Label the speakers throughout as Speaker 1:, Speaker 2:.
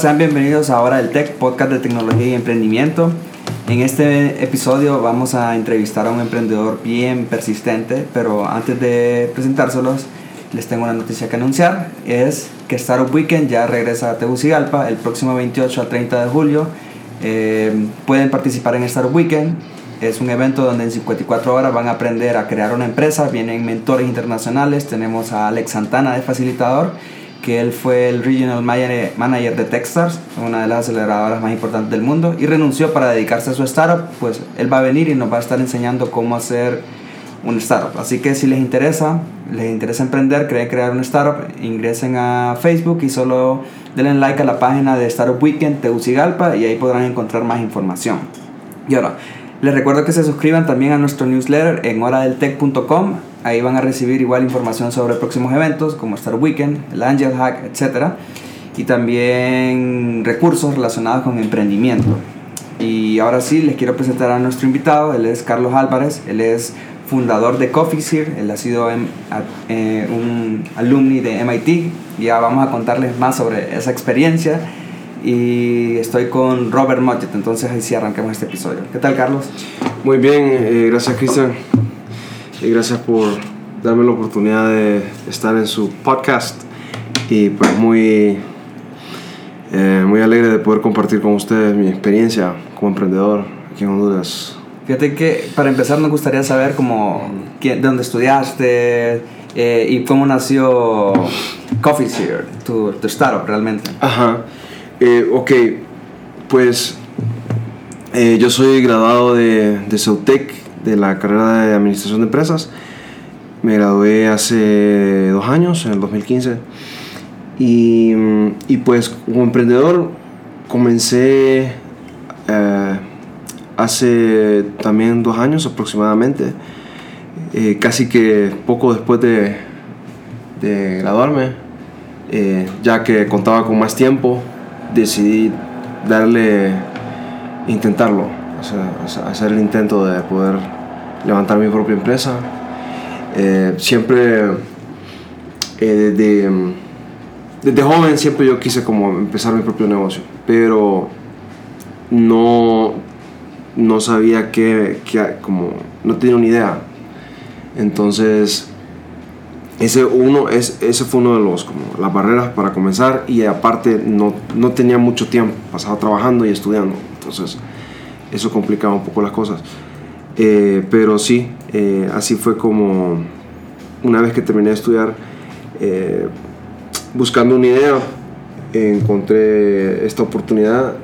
Speaker 1: Sean bienvenidos a Hora del Tech, podcast de tecnología y emprendimiento. En este episodio vamos a entrevistar a un emprendedor bien persistente, pero antes de presentárselos, les tengo una noticia que anunciar. Es que Startup Weekend ya regresa a Tegucigalpa el próximo 28 al 30 de julio. Eh, pueden participar en Startup Weekend. Es un evento donde en 54 horas van a aprender a crear una empresa. Vienen mentores internacionales. Tenemos a Alex Santana de facilitador que él fue el Regional Manager de Techstars, una de las aceleradoras más importantes del mundo, y renunció para dedicarse a su startup, pues él va a venir y nos va a estar enseñando cómo hacer un startup. Así que si les interesa, les interesa emprender, creen crear un startup, ingresen a Facebook y solo denle like a la página de Startup Weekend Tegucigalpa y ahí podrán encontrar más información. Y ahora, les recuerdo que se suscriban también a nuestro newsletter en horadeltech.com Ahí van a recibir igual información sobre próximos eventos como Star Weekend, el Angel Hack, etc. Y también recursos relacionados con emprendimiento. Y ahora sí, les quiero presentar a nuestro invitado. Él es Carlos Álvarez. Él es fundador de Coffeesir. Él ha sido eh, un alumni de MIT. Ya vamos a contarles más sobre esa experiencia. Y estoy con Robert Mottet. Entonces ahí sí arrancamos este episodio. ¿Qué tal, Carlos?
Speaker 2: Muy bien, eh, gracias, Cristian y gracias por darme la oportunidad de estar en su podcast y pues muy, eh, muy alegre de poder compartir con ustedes mi experiencia como emprendedor aquí en Honduras.
Speaker 1: Fíjate que para empezar nos gustaría saber cómo, quién, dónde estudiaste eh, y cómo nació Coffee Seer, tu, tu, startup realmente.
Speaker 2: Ajá, eh, ok, pues yo soy graduado de, de Ceutec de la carrera de Administración de Empresas. Me gradué hace dos años, en el 2015. Y, y pues como emprendedor comencé eh, hace también dos años aproximadamente. Eh, casi que poco después de, graduarme, eh, ya que contaba con más tiempo, decidí darle, intentarlo hacer el intento de poder levantar mi propia empresa. Eh, siempre, eh, desde, joven, siempre yo quise como empezar mi propio negocio, pero no, no sabía qué, como, no tenía una idea. Entonces, ese, uno, es, ese fue uno de los, como, las barreras para comenzar y aparte no, no tenía mucho tiempo, pasaba trabajando y estudiando. Entonces, eso complicaba un poco las cosas. Eh, pero sí, eh, así fue como una vez que terminé de estudiar, eh, buscando una idea, encontré esta oportunidad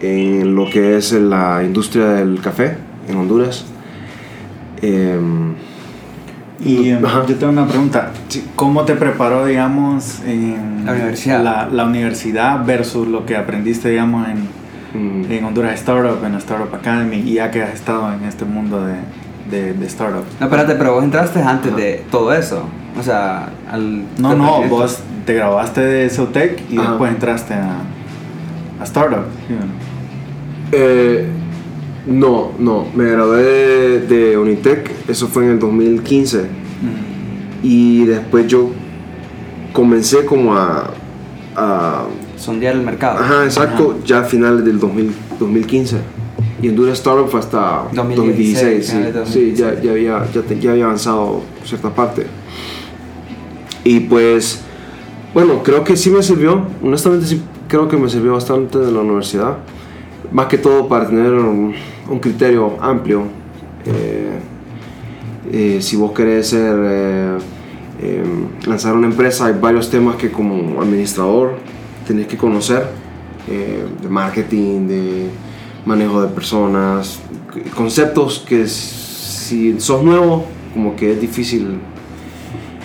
Speaker 2: en lo que es la industria del café en Honduras.
Speaker 3: Em, y em, yo tengo una pregunta. ¿Cómo te preparó, digamos, en
Speaker 1: la universidad?
Speaker 3: La, la universidad versus lo que aprendiste, digamos, en, Mm. en Honduras Startup, en Startup Academy, y ya que has estado en este mundo de, de, de startup.
Speaker 1: No, espérate, pero vos entraste antes de todo eso. O sea, al.
Speaker 3: No, no, vos te grabaste de Ceutec y después entraste a, a Startup.
Speaker 2: Eh, no, no, me gradué de, Unitec, eso fue en el 2015. Y después yo comencé como a, a
Speaker 1: sondear el mercado.
Speaker 2: Ajá, exacto, ya a finales del 2015. Y Endura Startup fue hasta 2016. sí, ya, había, ya, había avanzado cierta parte. Y pues, bueno, creo que sí me sirvió. Honestamente, sí creo que me sirvió bastante de la universidad. Más que todo para tener un, criterio amplio. Eh, eh, si vos querés ser, eh, lanzar una empresa, hay varios temas que como administrador tenés que conocer eh, de marketing, de manejo de personas, conceptos que si sos nuevo, como que es difícil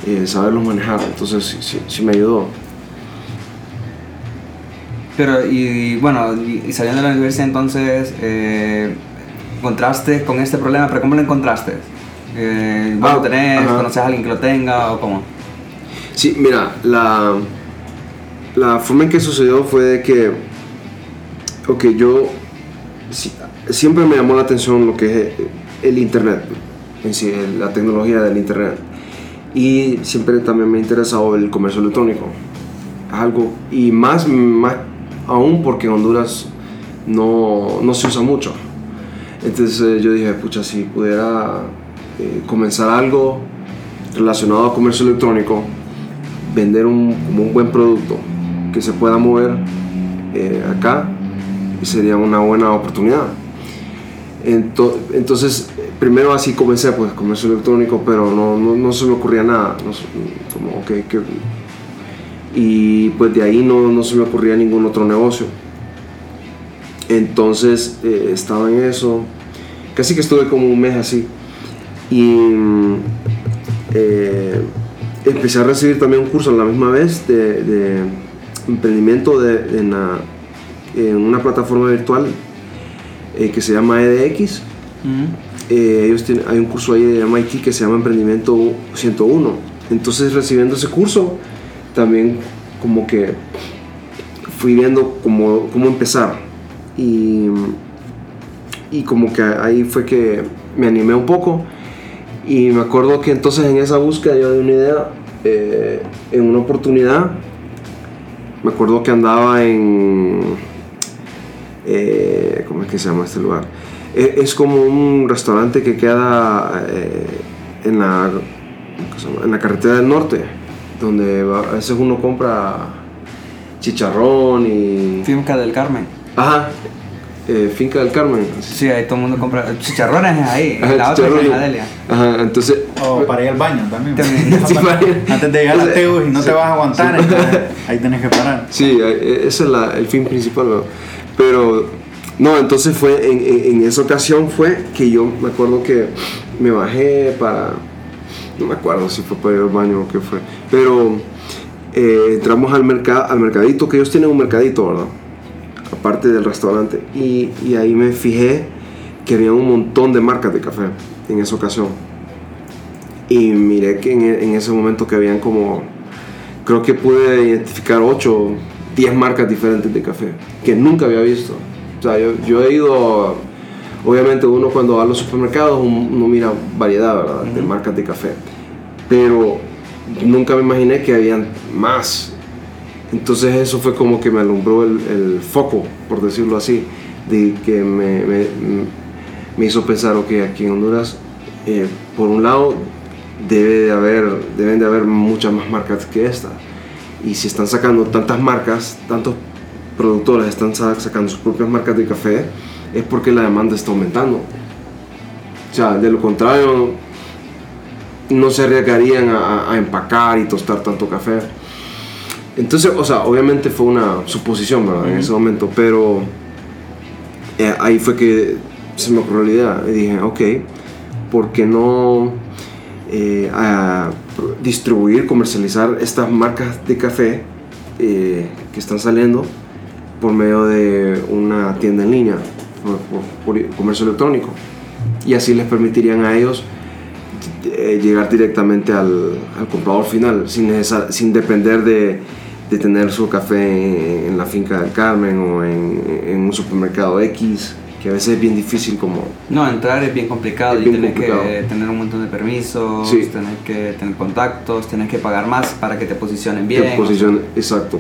Speaker 2: eh, saberlos manejar. Entonces sí, me ayudó.
Speaker 1: Pero, y, bueno, y, saliendo de la universidad entonces, eh, ¿encontraste con este problema? ¿Pero cómo lo encontraste? Eh, ¿Vos lo tenés? ¿Conoces a alguien que lo tenga o cómo?
Speaker 2: Sí, mira, la la forma en que sucedió fue de que, ok, yo siempre me llamó la atención lo que es el Internet, en sí, la tecnología del Internet. Y siempre también me ha interesado el comercio electrónico. Algo, y más, más aún porque en Honduras no, no se usa mucho. Entonces eh, yo dije, pucha, si pudiera eh, comenzar algo relacionado a comercio electrónico, vender un, como un buen producto que se pueda mover eh, acá, sería una buena oportunidad. Ento- entonces, primero así comencé, pues, comercio electrónico, pero no, no, se me ocurría nada. como, ok, que- y pues de ahí no, se me ocurría ningún otro negocio. Entonces, eh, estaba en eso. Casi que estuve como un mes así. Y eh, empecé a recibir también un curso a la misma vez de emprendimiento de- en, la- en una plataforma virtual eh, que se llama EDX.
Speaker 1: Mm.
Speaker 2: Eh, ellos tienen, hay un curso ahí de MIT que se llama Emprendimiento 101. Entonces recibiendo ese curso, también como que fui viendo cómo, cómo empezar. Y, y como que ahí fue que me animé un poco. Y me acuerdo que entonces en esa búsqueda yo de una idea, eh, en una oportunidad, me acuerdo que andaba en... eh, ¿Cómo es que se llama este lugar? Eh, es como un restaurante que queda eh, en, la, en la carretera del norte, donde va- a veces uno compra chicharrón y...
Speaker 1: Finca del Carmen.
Speaker 2: Ajá, eh, Finca del Carmen.
Speaker 1: Sí, ahí todo el mundo compra. Chicharrones es ahí.
Speaker 2: Ajá,
Speaker 1: la otra en Adelia.
Speaker 2: Ajá, entonces...
Speaker 3: O para ir al baño también.
Speaker 1: También.
Speaker 2: Sí, para ir-
Speaker 3: Antes de llegar a
Speaker 2: Ese-
Speaker 3: Teus y no te vas a aguantar,
Speaker 2: Sí.
Speaker 3: entonces ahí tenés que parar.
Speaker 2: Sí, eh, ese es la- el fin principal, ¿no? pero no, entonces fue en, en- en esa ocasión fue que yo me acuerdo que me bajé para, no me acuerdo si fue para ir al baño o qué fue, pero eh, entramos al mercado, al mercadito, que ellos tienen un mercadito, ¿verdad? Aparte del restaurante, y, y ahí me fijé que había un montón de marcas de café en esa ocasión. Y miré que en, en ese momento que habían como creo que pude identificar 8, 10 marcas diferentes de café que nunca había visto. O sea, yo, yo he ido, obviamente uno cuando va a los supermercados un- uno mira variedad ¿verdad? de marcas de café, pero nunca me imaginé que habían más. Entonces eso fue como que me alumbró el, foco, por decirlo así, de que me, hizo pensar, ok, aquí en Honduras, eh, por un lado, debe de haber, deben de haber muchas más marcas que esta. Y si están sacando tantas marcas, tantos productores están sa- sacando sus propias marcas de café, es porque la demanda está aumentando. O sea, de lo contrario, no se arriesgarían a, a empacar y tostar tanto café. Entonces, o sea, obviamente fue una suposición, ¿verdad? En ese momento, pero eh, ahí fue que se me ocurrió la idea y dije, ok, ¿por qué no eh, a distribuir, comercializar estas marcas de café eh, que están saliendo por medio de una tienda en línea, por, comercio electrónico? Y así les permitirían a ellos eh, llegar directamente al, al comprador final, sin, sin depender de, de tener su café en, la finca del Carmen o en, en un supermercado X, que a veces es bien difícil como...
Speaker 1: No, entrar es bien complicado
Speaker 2: Es
Speaker 1: y
Speaker 2: bien
Speaker 1: tenés que tener un montón de permisos,
Speaker 2: Sí.
Speaker 1: tenés que tener contactos, tenés que pagar más para que te posicionen bien.
Speaker 2: en posición, exacto.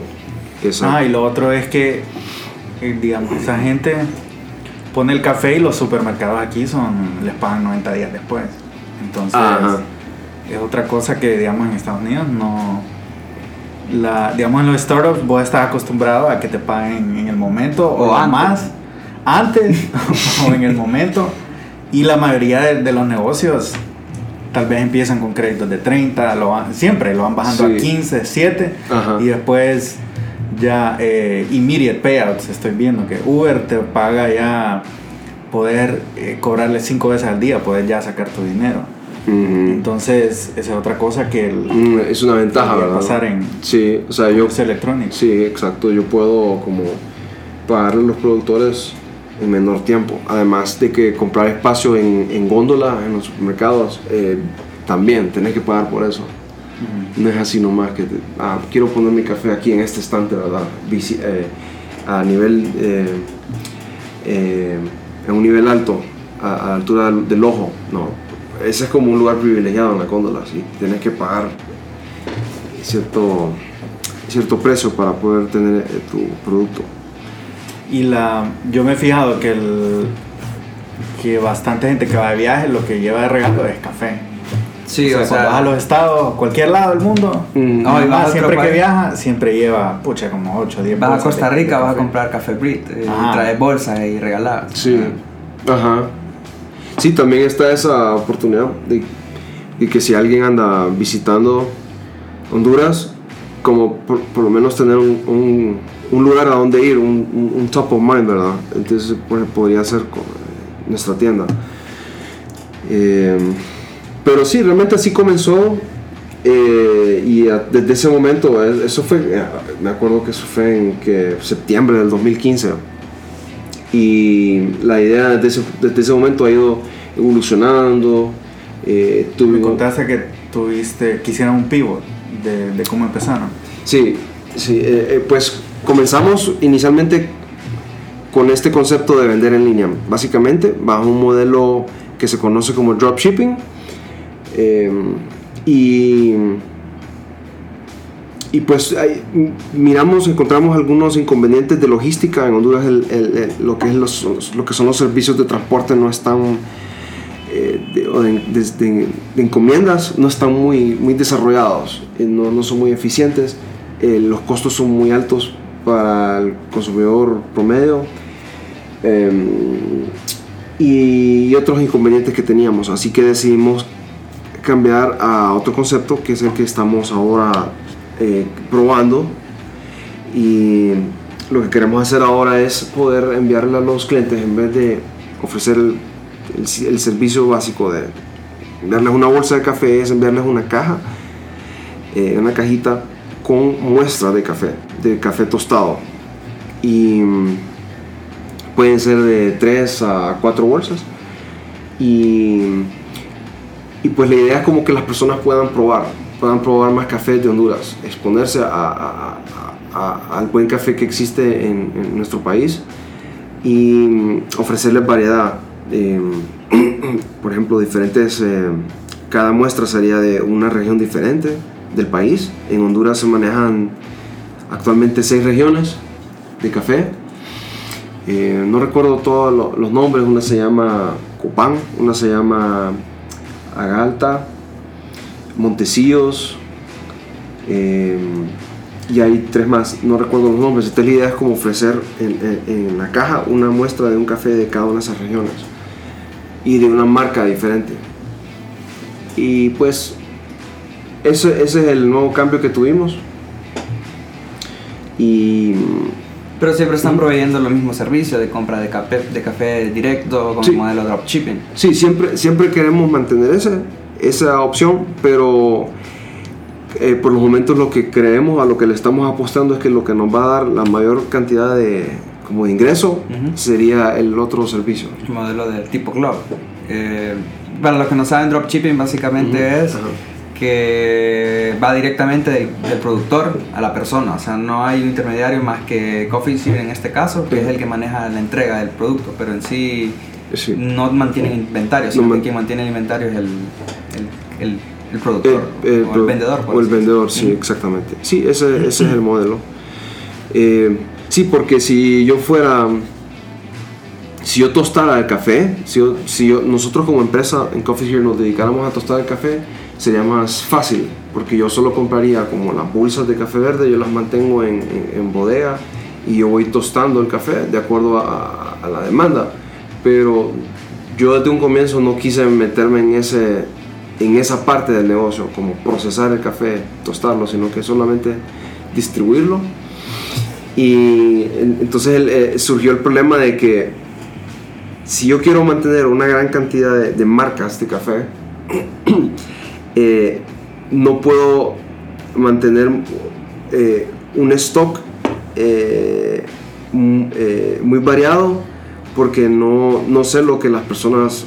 Speaker 2: exacto.
Speaker 3: Ah, y lo otro es que, eh, digamos, esa gente pone el café y los supermercados aquí son les pagan 90 días después. Entonces,
Speaker 2: Ajá.
Speaker 3: es otra cosa que, digamos, en Estados Unidos no. La, digamos, en los startups vos estás acostumbrado a que te paguen en el momento o,
Speaker 1: O antes.
Speaker 3: más, antes o en el momento. Y la mayoría de, de los negocios tal vez empiezan con créditos de 30, lo van- siempre lo van bajando
Speaker 2: Sí.
Speaker 3: a 15, 7
Speaker 2: Ajá.
Speaker 3: y después ya eh, immediate payouts estoy viendo que Uber te paga ya poder eh, cobrarle 5 veces al día, poder ya sacar tu dinero. Entonces, esa es otra cosa que el
Speaker 2: Mm, es una ventaja, ¿verdad?
Speaker 3: pasar en
Speaker 2: Sí, o sea, yo...
Speaker 3: electrónico.
Speaker 2: Sí, exacto. Yo puedo como pagarle a los productores en menor tiempo. Además de que comprar espacio en, en góndola en los supermercados, eh, también tenés que pagar por eso. No es así nomás que, te- ah, quiero poner mi café aquí en este estante, ¿verdad? Eh, a nivel, eh, eh, a un nivel alto, a, a la altura del, del ojo. No, ese es como un lugar privilegiado en la góndola, ¿sí? Tienes que pagar cierto, cierto precio para poder tener eh, tu producto.
Speaker 3: Y la, yo me he fijado que, el, que bastante gente que va de viaje lo que lleva de regalo es café.
Speaker 1: Sí,
Speaker 3: o sea, cuando vas a los estados, cualquier lado del mundo,
Speaker 2: Mm.
Speaker 3: no,
Speaker 1: y vas
Speaker 3: siempre que viaja, siempre lleva, pucha, como 8 o 10
Speaker 1: Vas a Costa Rica,
Speaker 3: de
Speaker 1: vas a comprar café Brit, eh, traes bolsas y regalar.
Speaker 2: Sí, ajá. Sí, también está esa oportunidad de, que si alguien anda visitando Honduras, como por, lo menos tener un, lugar a donde ir, un, top of mind, ¿verdad? Entonces pues, podría ser co- nuestra tienda. Eh, pero sí, realmente así comenzó. eh, y desde ese momento, eh, eso fue, eh, me acuerdo que eso fue en que, septiembre del 2015 y la idea desde ese, desde ese momento ha ido evolucionando. Eh,
Speaker 3: me contaste que tuviste, que hicieron un pivot de, de cómo empezaron.
Speaker 2: Sí, sí eh, eh, pues comenzamos inicialmente con este concepto de vender en línea, básicamente bajo un modelo que se conoce como dropshipping. eh, y, y pues miramos, encontramos algunos inconvenientes de logística en Honduras, el- lo, que es los, lo que son los servicios de transporte no están eh, de, encomiendas no están muy, muy desarrollados, eh, no, no son muy eficientes, eh, los costos son muy altos para el consumidor promedio eh, y otros inconvenientes que teníamos. Así que decidimos cambiar a otro concepto que es el que estamos ahora eh, probando y lo que queremos hacer ahora es poder enviarle a los clientes en vez de ofrecer el, servicio básico de enviarles una bolsa de café, es enviarles una caja, eh, una cajita con muestra de café, de café tostado. Y mm, pueden ser de 3 a 4 bolsas. Y, y pues la idea es como que las personas puedan probar, puedan probar más cafés de Honduras, exponerse al buen café que existe en, en nuestro país y ofrecerles variedad. Eh, por ejemplo, diferentes, eh, cada muestra sería de una región diferente del país. En Honduras se manejan actualmente seis regiones de café. Eh, no recuerdo todos lo- los nombres, una se llama Copán, una se llama Agalta, Montecillos, eh, y hay tres más, no recuerdo los nombres. Entonces la idea es como ofrecer en, en- en la caja una muestra de un café de cada una de esas regiones y de una marca diferente. Y pues ese, ese es el nuevo cambio que tuvimos. Y
Speaker 1: Pero siempre están proveyendo los mismos servicios de compra de café, de café directo con
Speaker 2: Sí.
Speaker 1: el modelo dropshipping.
Speaker 2: Sí, siempre, siempre queremos mantener esa, esa opción, pero eh, por los momentos lo que creemos, a lo que le estamos apostando es que lo que nos va a dar la mayor cantidad de, como de ingreso sería el otro servicio.
Speaker 1: El modelo del tipo club. Eh, para los que no saben, dropshipping básicamente es que va directamente del, del productor a la persona. O sea, no hay un intermediario más que Coffee en este caso, que es el que maneja la entrega del producto, pero en sí
Speaker 2: Sí.
Speaker 1: no mantienen inventario,
Speaker 2: No
Speaker 1: sino
Speaker 2: man-
Speaker 1: que quien mantiene el inventario es el, el, el, productor
Speaker 2: El- el
Speaker 1: o el vendedor.
Speaker 2: O el vendedor, sí, exactamente. Sí, ese, ese es el modelo. Eh, sí, porque si yo fuera, si yo tostara el café, si, yo- si yo- nosotros como empresa en Coffee Here nos dedicáramos a tostar el café, sería más fácil, porque yo solo compraría como las bolsas de café verde, yo las mantengo en, en- en bodega y yo voy tostando el café de acuerdo a, a la demanda. Pero yo desde un comienzo no quise meterme en ese en esa parte del negocio, como procesar el café, tostarlo, sino que solamente distribuirlo. Y en- entonces eh, surgió el problema de que si yo quiero mantener una gran cantidad de, marcas de café, eh, no puedo mantener eh, un stock muy variado porque no, no sé lo que las personas...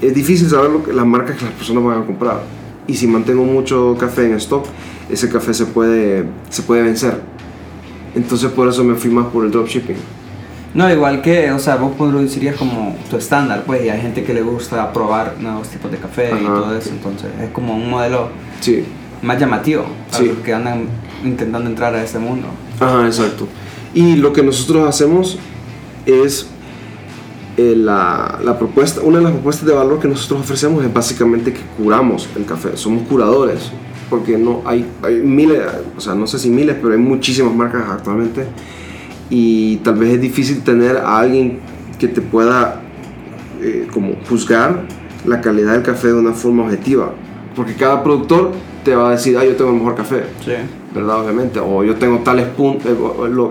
Speaker 2: Es difícil saber lo que, las marcas que las personas van a comprar. Y si mantengo mucho café en stock, ese café se puede, se puede vencer. Entonces por eso me fui más por el dropshipping.
Speaker 1: No, igual que, o sea, vos producirías como tu estándar, pues, y hay gente que le gusta probar nuevos tipos de café y todo eso, entonces es como un modelo
Speaker 2: Sí.
Speaker 1: más llamativo para
Speaker 2: Sí.
Speaker 1: los que andan intentando entrar a este mundo.
Speaker 2: Ajá, exacto. Y lo que nosotros hacemos es eh, la, la propuesta, una de las propuestas de valor que nosotros ofrecemos es básicamente que curamos el café, somos curadores, porque no hay, hay miles, o sea, no sé si miles, pero hay muchísimas marcas actualmente y tal vez es difícil tener a alguien que te pueda eh, como juzgar la calidad del café de una forma objetiva, porque cada productor te va a decir, ah, yo tengo el mejor café,
Speaker 1: Sí.
Speaker 2: ¿verdad? Obviamente, o yo tengo tales puntos,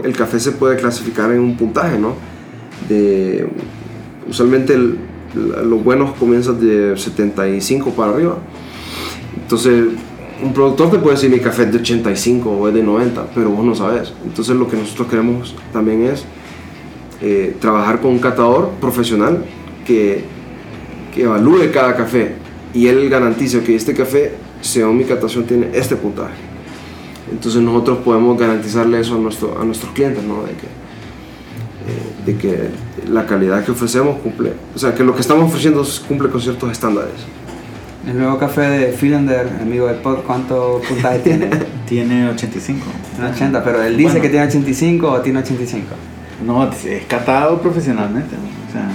Speaker 2: el café se puede clasificar en un puntaje, ¿no? De, usualmente el- los buenos comienzan de 75 para arriba. Entonces, un productor te puede decir mi café es de 85 o es de 90, pero vos no sabes. Entonces, lo que nosotros queremos también es eh, trabajar con un catador profesional que, que evalúe cada café y él garantice que este café, según mi catación, tiene este puntaje. Entonces nosotros podemos garantizarle eso a, nuestro, a nuestros clientes, ¿no? De que, de que la calidad que ofrecemos cumple, o sea, que lo que estamos ofreciendo cumple con ciertos estándares.
Speaker 1: El nuevo café de Philander, amigo del pod, ¿cuánto puntaje tiene?
Speaker 3: Tiene 85.
Speaker 1: Tiene 80, pero él dice
Speaker 3: Bueno.
Speaker 1: que tiene 85 o tiene 85.
Speaker 3: No, es catado profesionalmente. O sea,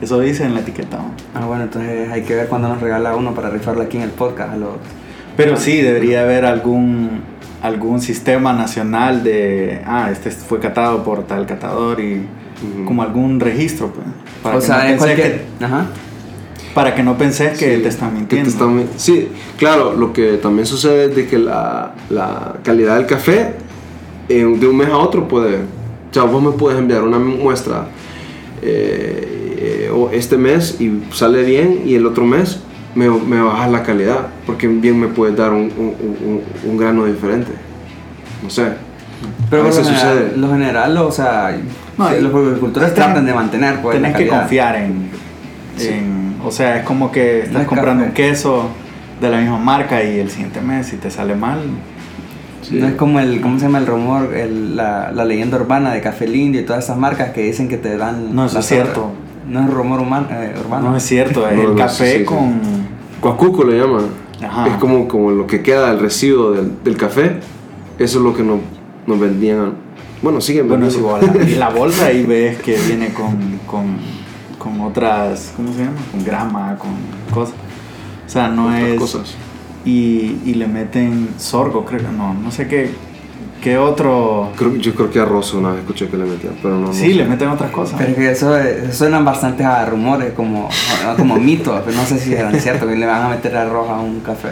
Speaker 3: eso dice en la etiqueta. ¿no?
Speaker 1: Ah, bueno, entonces hay que ver cuándo nos regala uno para rifarlo aquí en el podcast. A los...
Speaker 3: Pero sí, debería haber algún, algún sistema nacional de, ah, este fue catado por tal catador y como algún registro, pues. Para
Speaker 1: o
Speaker 3: que
Speaker 1: sea,
Speaker 3: no
Speaker 1: cualquier...
Speaker 3: que-
Speaker 1: Ajá.
Speaker 3: para que no penses que
Speaker 2: Sí,
Speaker 3: te están mintiendo.
Speaker 2: están sí, claro, lo que también sucede es de que la, la calidad del café eh, de un mes a otro puede... O sea, vos me puedes enviar una muestra eh, eh, este mes y sale bien y el otro mes me, me bajas la calidad porque bien me puedes dar un, un- un- un grano diferente. No sé.
Speaker 1: Pero
Speaker 2: a
Speaker 1: lo general,
Speaker 2: sucede.
Speaker 1: lo general, o sea,
Speaker 3: No, y-
Speaker 1: los agricultores tratan de mantener pues, la
Speaker 3: Tenés que confiar en,
Speaker 2: Sí.
Speaker 3: en- O sea, es como que estás
Speaker 1: No es
Speaker 3: comprando
Speaker 1: café.
Speaker 3: un queso de la misma marca y el siguiente mes, si te sale mal.
Speaker 2: Sí.
Speaker 1: No es como el, ¿cómo se llama el rumor? El- la, la leyenda urbana de Café Indio y todas esas marcas que dicen que te dan...
Speaker 3: No, eso es cierto.
Speaker 1: No es rumor humano, eh, urbano.
Speaker 3: No es cierto, es
Speaker 2: No,
Speaker 3: el
Speaker 2: no,
Speaker 3: café
Speaker 2: sí, sí, sí.
Speaker 3: con.
Speaker 2: Cuacuco le llaman.
Speaker 3: Ajá.
Speaker 2: Es como, como lo que queda del residuo del, del café. Eso es lo que nos, nos vendían. Bueno, siguen
Speaker 3: Bueno, si
Speaker 2: vendiendo.
Speaker 3: vos la, la bolsa ahí ves que viene con, con, con otras, ¿cómo se llama? Con grama, con cosas. O sea, no
Speaker 2: Otras
Speaker 3: es...
Speaker 2: cosas.
Speaker 3: Y, y le meten sorgo, creo que no, no sé qué, qué otro...
Speaker 2: Creo- yo creo que arroz una vez escuché que le metían, pero no. no
Speaker 3: Sí,
Speaker 2: sé.
Speaker 3: le meten otras cosas.
Speaker 1: Pero que eso, suenan bastante a rumores, como, como mitos, pero no sé si eran ciertos, que le van a meter arroz a un café.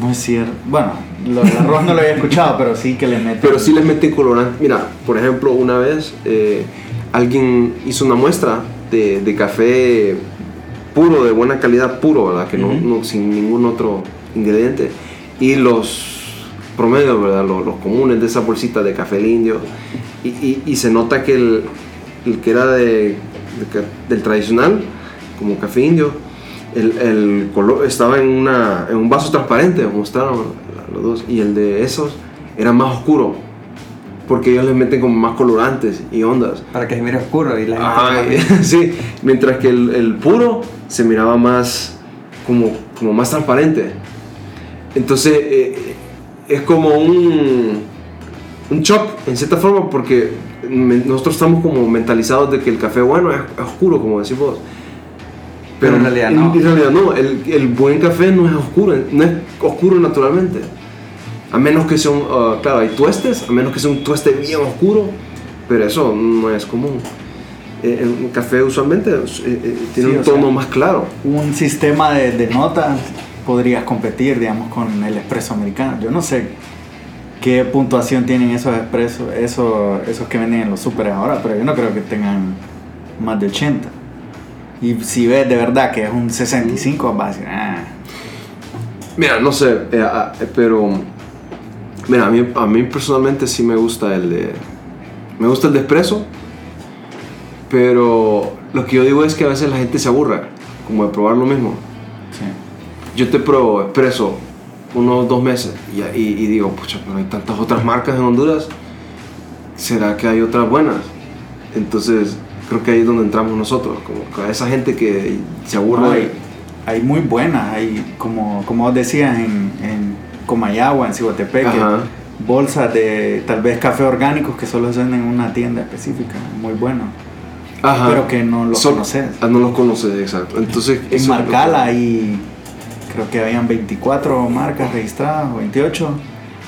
Speaker 3: No es cierto. Bueno, lo del arroz no lo había escuchado, pero sí que le meten...
Speaker 2: Pero sí les meten colorante. Mira, por ejemplo, una vez eh, alguien hizo una muestra de, de café puro, de buena calidad, puro, ¿verdad? Que no,
Speaker 3: Ujú.
Speaker 2: no- sin ningún otro ingrediente. Y los promedios, ¿verdad? Los, los comunes de esa bolsita de café indio. Y, y- y se nota que el, el que era de, de del tradicional, como café indio, el, el color estaba en, una, en un vaso transparente, mostraron los dos. Y el de esos era más oscuro. Porque ellos les meten como más colorantes y ondas.
Speaker 1: Para que se mire oscuro y la gente...
Speaker 2: Sí, mientras que el, el puro se miraba más como, como más transparente. Entonces eh, es como un, un shock en cierta forma porque nosotros estamos como mentalizados de que el café bueno es, oscuro, como decís vos.
Speaker 1: Pero en realidad no.
Speaker 2: En realidad no, el, el buen café no es oscuro, no es oscuro naturalmente. A menos que sea un, ah, claro, hay tuestes, a menos que sea un tueste bien oscuro, pero eso no es común. Eh, un café usualmente eh, eh, tiene
Speaker 3: Sí,
Speaker 2: un
Speaker 3: o sea,
Speaker 2: tono más claro.
Speaker 3: un sistema de, de notas podrías competir, digamos, con el expreso americano. Yo no sé qué puntuación tienen esos expresos, esos, esos que venden en los super ahora, pero yo no creo que tengan más de 80. Y si ves de verdad que es un 65, vas a decir, ah,
Speaker 2: Mira, no sé, eh, ah, eh, pero mira, a mí, a mí personalmente sí me gusta el de me gusta el de espresso, pero lo que yo digo es que a veces la gente se aburre como de probar lo mismo. Yo te pruebo espresso unos dos meses y, y- y digo, pucha, pero hay tantas otras marcas en Honduras, ¿será que hay otras buenas? Entonces, creo que ahí es donde entramos nosotros, como esa gente que se aburre.
Speaker 3: No, hay, hay muy buenas, hay como, como vos decías en, en Comayagua, en Cihuatepec,
Speaker 2: Ajá.
Speaker 3: bolsas de tal vez café orgánicos que solo se venden en una tienda específica, muy bueno.
Speaker 2: Ajá.
Speaker 3: Pero que no los
Speaker 2: Son-
Speaker 3: conoces.
Speaker 2: Ah, no los conoces, exacto. Entonces,
Speaker 3: En Marcala hay, creo que habían 24 marcas registradas, o 28,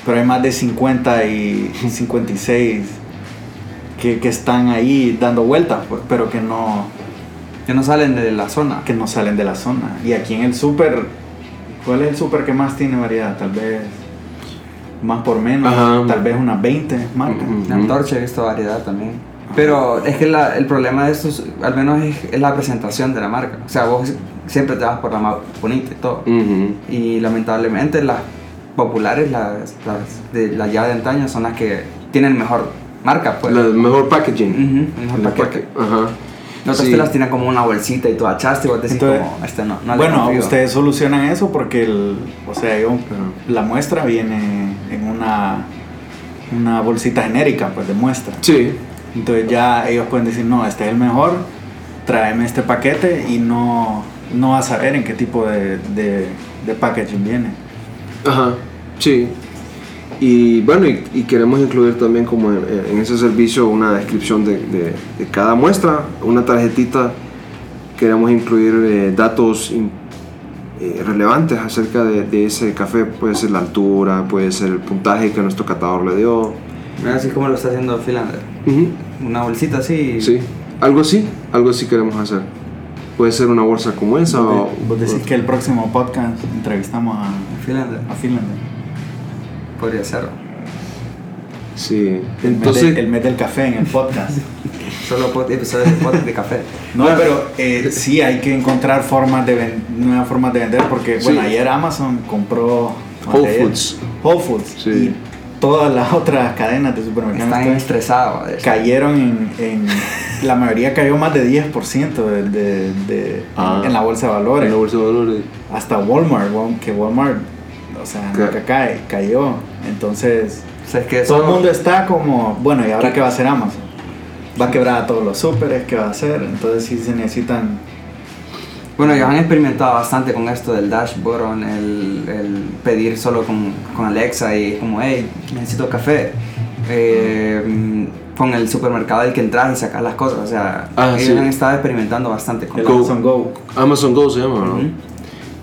Speaker 3: pero hay más de 50 y 56 que, que están ahí dando vueltas, pues, pero que no,
Speaker 1: Que no salen de la zona.
Speaker 3: que no salen de la zona. Y aquí en el súper, ¿cuál es el súper que más tiene variedad? Tal vez más por menos,
Speaker 2: Ajá.
Speaker 3: tal vez unas 20 marcas.
Speaker 1: En Antorcha he visto variedad también. Pero es que la- el problema de estos, al menos es, es la presentación de la marca. O sea, vos siempre te vas por la más bonita y todo.
Speaker 2: Ujú.
Speaker 1: Y lamentablemente las populares, las, las de la llave de antaño, son las que tienen mejor marca, pues.
Speaker 2: La mejor packaging.
Speaker 1: Ujú, mejor
Speaker 2: El
Speaker 1: paquete.
Speaker 2: paque- Ajá.
Speaker 1: Otras
Speaker 2: Sí.
Speaker 1: te las tienen como una bolsita y tú achaste y vos decís
Speaker 3: Entonces,
Speaker 1: como, este no, no
Speaker 3: bueno,
Speaker 1: confío".
Speaker 3: ustedes solucionan eso porque el, o sea, yo- la muestra viene en una, una bolsita genérica pues de muestra.
Speaker 2: Sí.
Speaker 3: Entonces ya ellos pueden decir, no, este es el mejor, tráeme este paquete y no, no vas a saber en qué tipo de, de, de packaging viene.
Speaker 2: Ajá, sí. Y bueno, y, y queremos incluir también como en, en ese servicio una descripción de, de- de cada muestra, una tarjetita. Queremos incluir eh, datos in- eh, relevantes acerca de, de ese café. Puede ser la altura, puede ser el puntaje que nuestro catador le dio.
Speaker 1: Así como lo está haciendo Philander.
Speaker 2: Ujú,
Speaker 1: Una bolsita así.
Speaker 2: Sí, algo así, algo así queremos hacer. Puede ser una bolsa como esa o...
Speaker 3: Vos decís que el próximo podcast entrevistamos a,
Speaker 1: Philander.
Speaker 3: a Finland.
Speaker 1: Podría ser.
Speaker 2: Sí,
Speaker 3: El, mes
Speaker 2: entonces...
Speaker 3: de- el mes del café en el podcast.
Speaker 1: Solo episodios de podcast de café.
Speaker 3: No, pero eh, sí hay que encontrar formas de ven- nuevas formas de vender porque, bueno, ayer Amazon compró
Speaker 2: Whole Foods.
Speaker 3: Whole Foods
Speaker 2: Sí.
Speaker 3: y todas las otras cadenas de supermercados
Speaker 1: Están estresados.
Speaker 3: cayeron en, en- la mayoría cayó más de 10% de, de- de-
Speaker 2: Ah.
Speaker 3: en la bolsa de valores.
Speaker 2: En la bolsa de valores.
Speaker 3: Hasta Walmart, Wal- que Walmart, o sea,
Speaker 2: Ca-
Speaker 3: nunca cae, cayó. Entonces,
Speaker 1: O sea, es que
Speaker 3: todo el mundo está como, bueno, ¿y ahora qué va a hacer Amazon? Va a quebrar a todos los súperes, ¿qué va a hacer? Entonces sí se necesitan...
Speaker 1: Bueno, ellos han experimentado bastante con esto del dashboard, el, el pedir solo con, con Alexa y es como, hey, necesito café. Eh, con el supermercado del que entras y sacas las cosas. O sea,
Speaker 2: Ah,
Speaker 1: ellos
Speaker 2: sí.
Speaker 1: han estado experimentando bastante con
Speaker 2: Go.
Speaker 3: Amazon Go.
Speaker 2: Amazon Go se llama, ¿no?
Speaker 1: Ujú.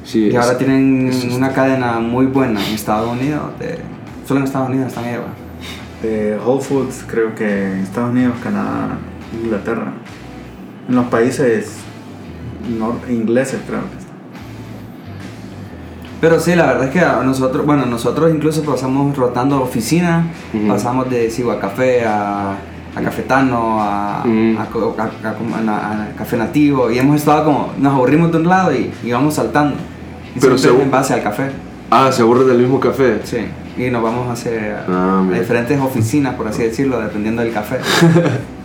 Speaker 2: Sí,
Speaker 1: Y ahora tienen
Speaker 2: es-
Speaker 1: una cadena muy buena en Estados Unidos. de- solo en Estados Unidos están ellos.
Speaker 3: Eh, Whole Foods, creo que en Estados Unidos, Canadá, Inglaterra. En los países ingleses, creo que está.
Speaker 1: Pero sí, la verdad es que a nosotros, bueno, nosotros incluso pasamos rotando oficinas,
Speaker 2: Ujú.
Speaker 1: pasamos de Sigua Café a, a Cafetano, a, a co- a- a- a a Café Nativo, y hemos estado como, nos aburrimos de un lado y, y vamos saltando. Y
Speaker 2: Pero
Speaker 1: siempre
Speaker 2: se-
Speaker 1: en base al café.
Speaker 2: Ah, se aburre del mismo café.
Speaker 1: Sí. Y nos vamos hacia
Speaker 2: Ah,
Speaker 1: a diferentes oficinas, por así decirlo, dependiendo del café.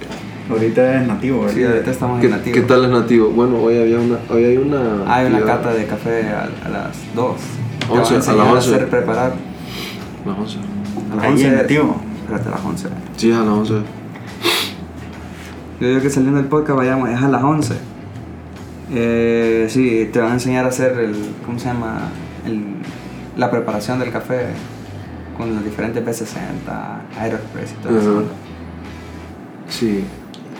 Speaker 3: Ahorita es nativo,
Speaker 1: Sí,
Speaker 3: ¿verdad?
Speaker 1: ahorita estamos
Speaker 2: ¿Qué,
Speaker 1: en Nativo.
Speaker 2: qué tal es nativo? Bueno, hoy había una. Hoy hay una.
Speaker 1: Hay una cata de café a, a las 2. Te van
Speaker 2: Once, a
Speaker 1: a
Speaker 2: las
Speaker 1: enseñar a
Speaker 2: 11.
Speaker 1: hacer preparar
Speaker 2: Las 11.
Speaker 1: a las
Speaker 3: Ahí
Speaker 1: 11.
Speaker 3: en Nativo.
Speaker 1: Espérate, a las 11.
Speaker 2: Sí, a las 11.
Speaker 1: Yo digo que saliendo del podcast vayamos, es a las 11. Eh, sí, te van a enseñar a hacer el, ¿cómo se llama? El, la preparación del café con los diferentes B60, Aeropress y todo eso.
Speaker 2: Ajá. Sí.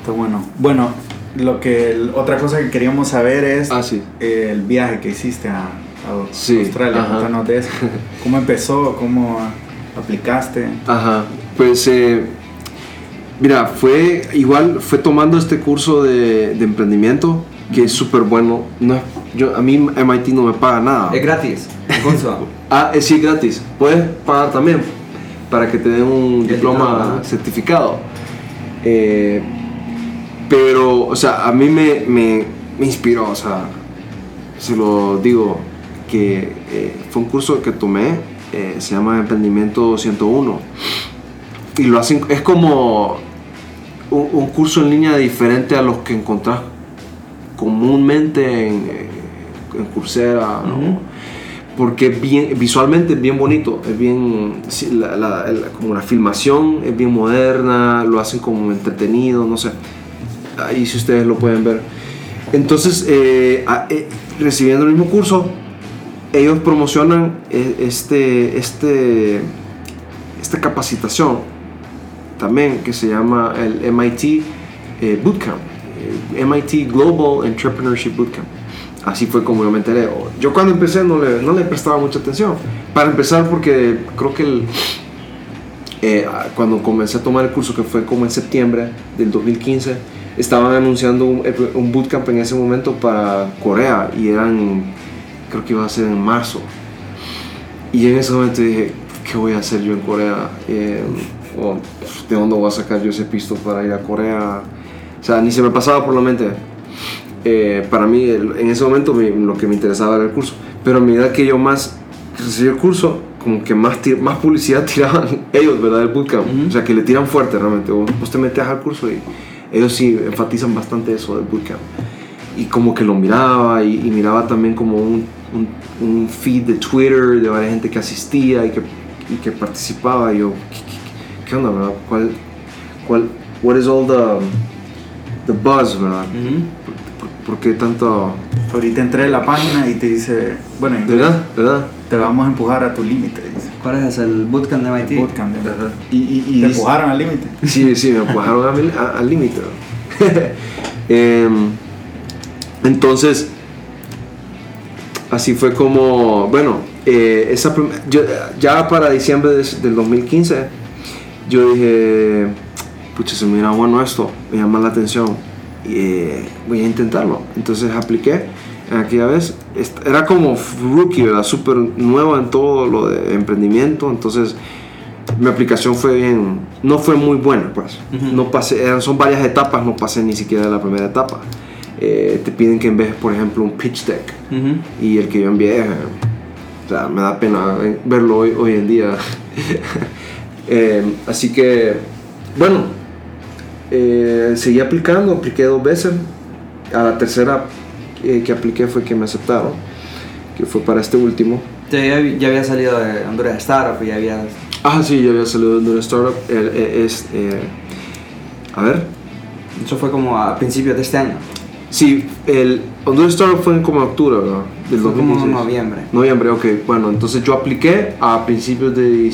Speaker 3: Está bueno. Bueno, lo que el- otra cosa que queríamos saber es
Speaker 2: Ah, sí.
Speaker 3: eh, el viaje que hiciste a, a
Speaker 2: Sí,
Speaker 3: Australia.
Speaker 2: ajá.
Speaker 3: Cuéntanos de eso. ¿Cómo empezó? ¿Cómo aplicaste?
Speaker 2: Ajá. Pues, eh, mira, fue igual, fue tomando este curso de, de emprendimiento que es súper bueno. No, es- yo, a mí MIT no me paga nada.
Speaker 1: Es gratis.
Speaker 2: Ah, es sí, gratis. Puedes pagar también para que te den un diploma
Speaker 1: diploma.
Speaker 2: certificado. Eh, pero, o sea, a mí me, me, me inspiró, o sea, se lo digo, que eh, fue un curso que tomé, eh, se llama Emprendimiento 101. Y lo hacen, es como un, un curso en línea diferente a los que encontrás comúnmente en, eh, en Coursera, ¿no?
Speaker 1: Ujú.
Speaker 2: porque es bien, visualmente es bien bonito, es bien, la- la- como la filmación es bien moderna, lo hacen como entretenido, no sé, ahí si ustedes lo pueden ver. Entonces, eh, eh, recibiendo el mismo curso, ellos promocionan eh, este, este esta capacitación también que se llama el MIT Bootcamp, MIT Global Entrepreneurship Bootcamp. Así fue como yo me enteré. Yo cuando empecé no le, no le prestaba mucha atención. Para empezar porque creo que el, eh, cuando comencé a tomar el curso, que fue como en septiembre del 2015, estaban anunciando un, un bootcamp en ese momento para Corea y eran, creo que iba a ser en marzo. Y en ese momento dije, ¿qué voy a hacer yo en Corea? Eh, o, ¿De dónde voy a sacar yo ese pisto para ir a Corea? O sea, ni se me pasaba por la mente. Eh, para mí, en ese momento lo que me interesaba era el curso. Pero a medida que yo más recibí el curso, como que más, más publicidad tiraban ellos, ¿verdad? El bootcamp. O sea, que le tiran fuerte realmente. Vos, te metes al curso y ellos sí enfatizan bastante eso del bootcamp. Y como que lo miraba y, miraba también como un, un, feed de Twitter de varias gente que asistía y que, y que participaba. Y yo, ¿qué, qué onda, verdad? ¿Cuál, cuál, what is all the, the buzz, verdad? ¿Por qué tanto...?
Speaker 3: Ahorita entré en la página y te dice, bueno,
Speaker 2: ¿verdad? ¿verdad?
Speaker 3: Te vamos a empujar a tu límite.
Speaker 1: ¿Cuál es el bootcamp de MIT?
Speaker 3: Bootcamp de MIT. ¿Y, y, ¿Te empujaron al límite?
Speaker 2: Sí, sí, me empujaron al límite. Em, entonces, así fue como, bueno, eh, esa yo, ya para diciembre del 2015, yo dije, pucha, se me mira bueno esto, me llama la atención eh, voy a intentarlo. Entonces apliqué aquella vez. Era como rookie, ¿verdad? Súper nuevo en todo lo de emprendimiento. Entonces mi aplicación fue bien, no fue muy buena, pues. No pasé, son varias etapas, no pasé ni siquiera la primera etapa. Eh, te piden que envíes, por ejemplo, un pitch deck. Y el que yo envié, o sea, me da pena verlo hoy, hoy en día. Eh, así que, bueno, eh, seguí aplicando, apliqué dos veces. A la tercera eh, que apliqué fue que me aceptaron, que fue para este último.
Speaker 1: Ya, ya había salido de Honduras Startup y ya había...
Speaker 2: Ah, sí, ya había salido de Honduras Startup. es, eh, a ver.
Speaker 1: Eso fue como a principios de este año.
Speaker 2: Sí, el Honduras Startup fue en como octubre, ¿verdad?
Speaker 1: Del fue como noviembre.
Speaker 2: Noviembre, ok. Bueno, entonces yo apliqué a principios de...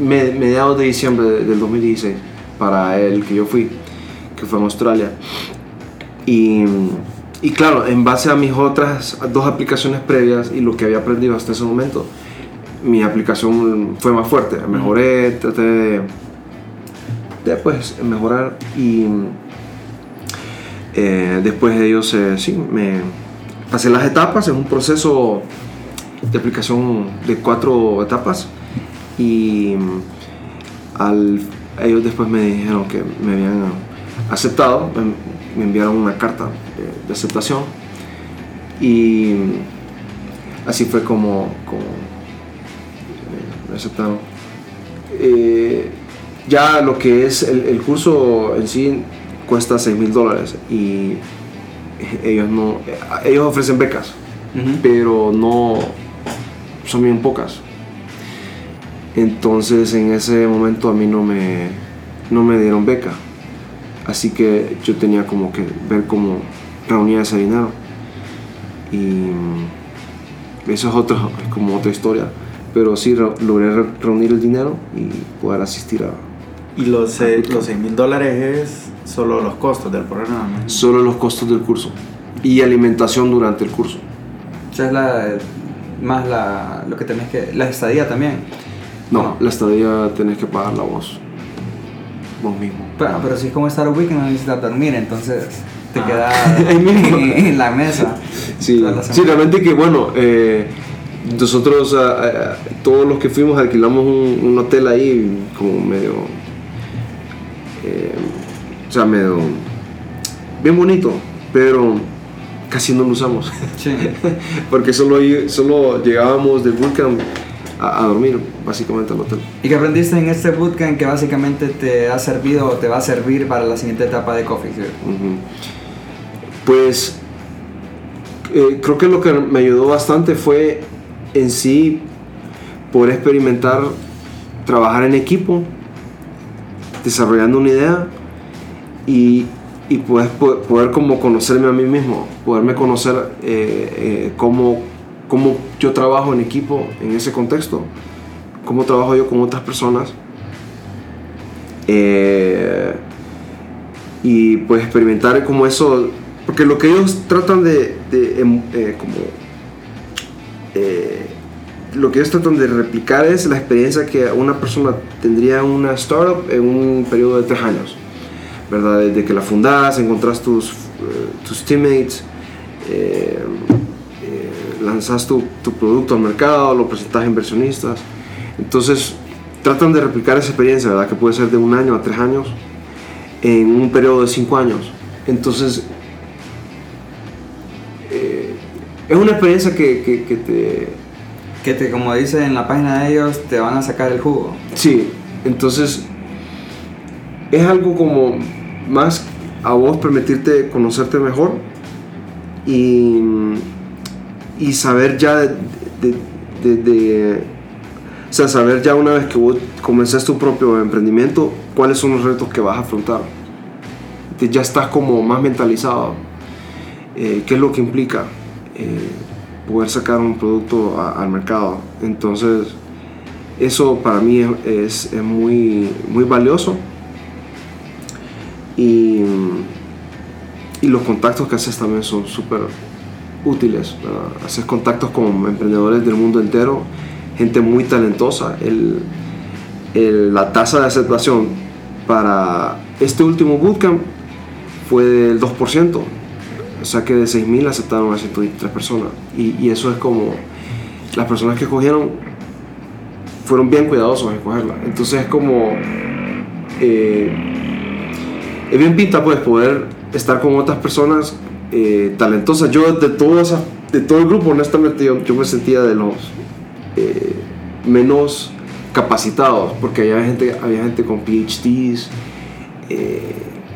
Speaker 2: mediados de diciembre del 2016 para el que yo fui, que fue en Australia. Y, y claro, en base a mis otras dos aplicaciones previas y lo que había aprendido hasta ese momento, mi aplicación fue más fuerte. Mejoré, traté de, de pues, mejorar y eh, después de ellos, sí, me pasé las etapas. Es un proceso de aplicación de cuatro etapas y al ellos después me dijeron que me habían aceptado, me, enviaron una carta de, aceptación. Y así fue como, me aceptaron. Eh, ya lo que es el, curso en sí cuesta 6 mil dólares y ellos no ellos ofrecen becas pero no son bien pocas entonces en ese momento a mí no me, no me dieron beca. Así que yo tenía como que ver cómo reunía ese dinero. Y eso es otra, como otra historia. Pero sí logré reunir el dinero y poder asistir a...
Speaker 3: ¿Y los, eh, los 6 mil dólares es solo los costos del programa?
Speaker 2: Solo los costos del curso. Y alimentación durante el curso.
Speaker 1: O sea, es la, más la, lo que tenés que... La estadía también.
Speaker 2: No, la estadía tenés que pagar la voz. Vos mismo.
Speaker 1: Bueno, pero si es como estar weekend no necesitas dormir, entonces te ah. quedas en, la mesa.
Speaker 2: Sí, sí, realmente que bueno, eh, nosotros ah, ah, todos los que fuimos alquilamos un, hotel ahí como medio, eh, o sea, medio, bien bonito, pero casi no lo usamos. Sí. Porque solo, solo llegábamos del bootcamp a, dormir básicamente al hotel.
Speaker 1: ¿Y qué aprendiste en este bootcamp que básicamente te ha servido o te va a servir para la siguiente etapa de Coffee?
Speaker 2: Pues eh, creo que lo que me ayudó bastante fue en sí poder experimentar trabajar en equipo, desarrollando una idea y, y poder, poder, como conocerme a mí mismo, poderme conocer eh, eh, cómo cómo yo trabajo en equipo en ese contexto, cómo trabajo yo con otras personas. Eh, y pues experimentar como eso, porque lo que ellos tratan de, em, eh, como, eh, lo que ellos tratan de replicar es la experiencia que una persona tendría en una startup en un periodo de tres años, ¿verdad? Desde que la fundas, encontrás tus, tus teammates, lanzas tu, tu, producto al mercado, lo presentas a inversionistas. Entonces, tratan de replicar esa experiencia, ¿verdad? Que puede ser de un año a tres años en un periodo de cinco años. Entonces, eh, es una experiencia que, que, que, te...
Speaker 1: Que te, como dice en la página de ellos, te van a sacar el jugo.
Speaker 2: Sí, entonces es algo como más a vos permitirte conocerte mejor y, y saber ya de, de, o sea, saber ya una vez que vos comences tu propio emprendimiento, cuáles son los retos que vas a afrontar. Ya estás como más mentalizado. Eh, ¿Qué es lo que implica eh, poder sacar un producto al mercado? Entonces, eso para mí es, es muy, muy valioso. Y, y, los contactos que haces también son súper útiles. ¿verdad? Haces contactos con emprendedores del mundo entero, gente muy talentosa. El, la tasa de aceptación para este último bootcamp fue del 2%. O sea que de 6.000 aceptaron a 123 personas. Y, y, eso es como las personas que escogieron fueron bien cuidadosos en escogerla. Entonces es como... Eh, es bien pinta pues poder estar con otras personas eh, talentosas. Yo de, todo esa, de todo el grupo, honestamente, yo, me sentía de los eh, menos capacitados, porque había gente, había gente con PhDs, eh,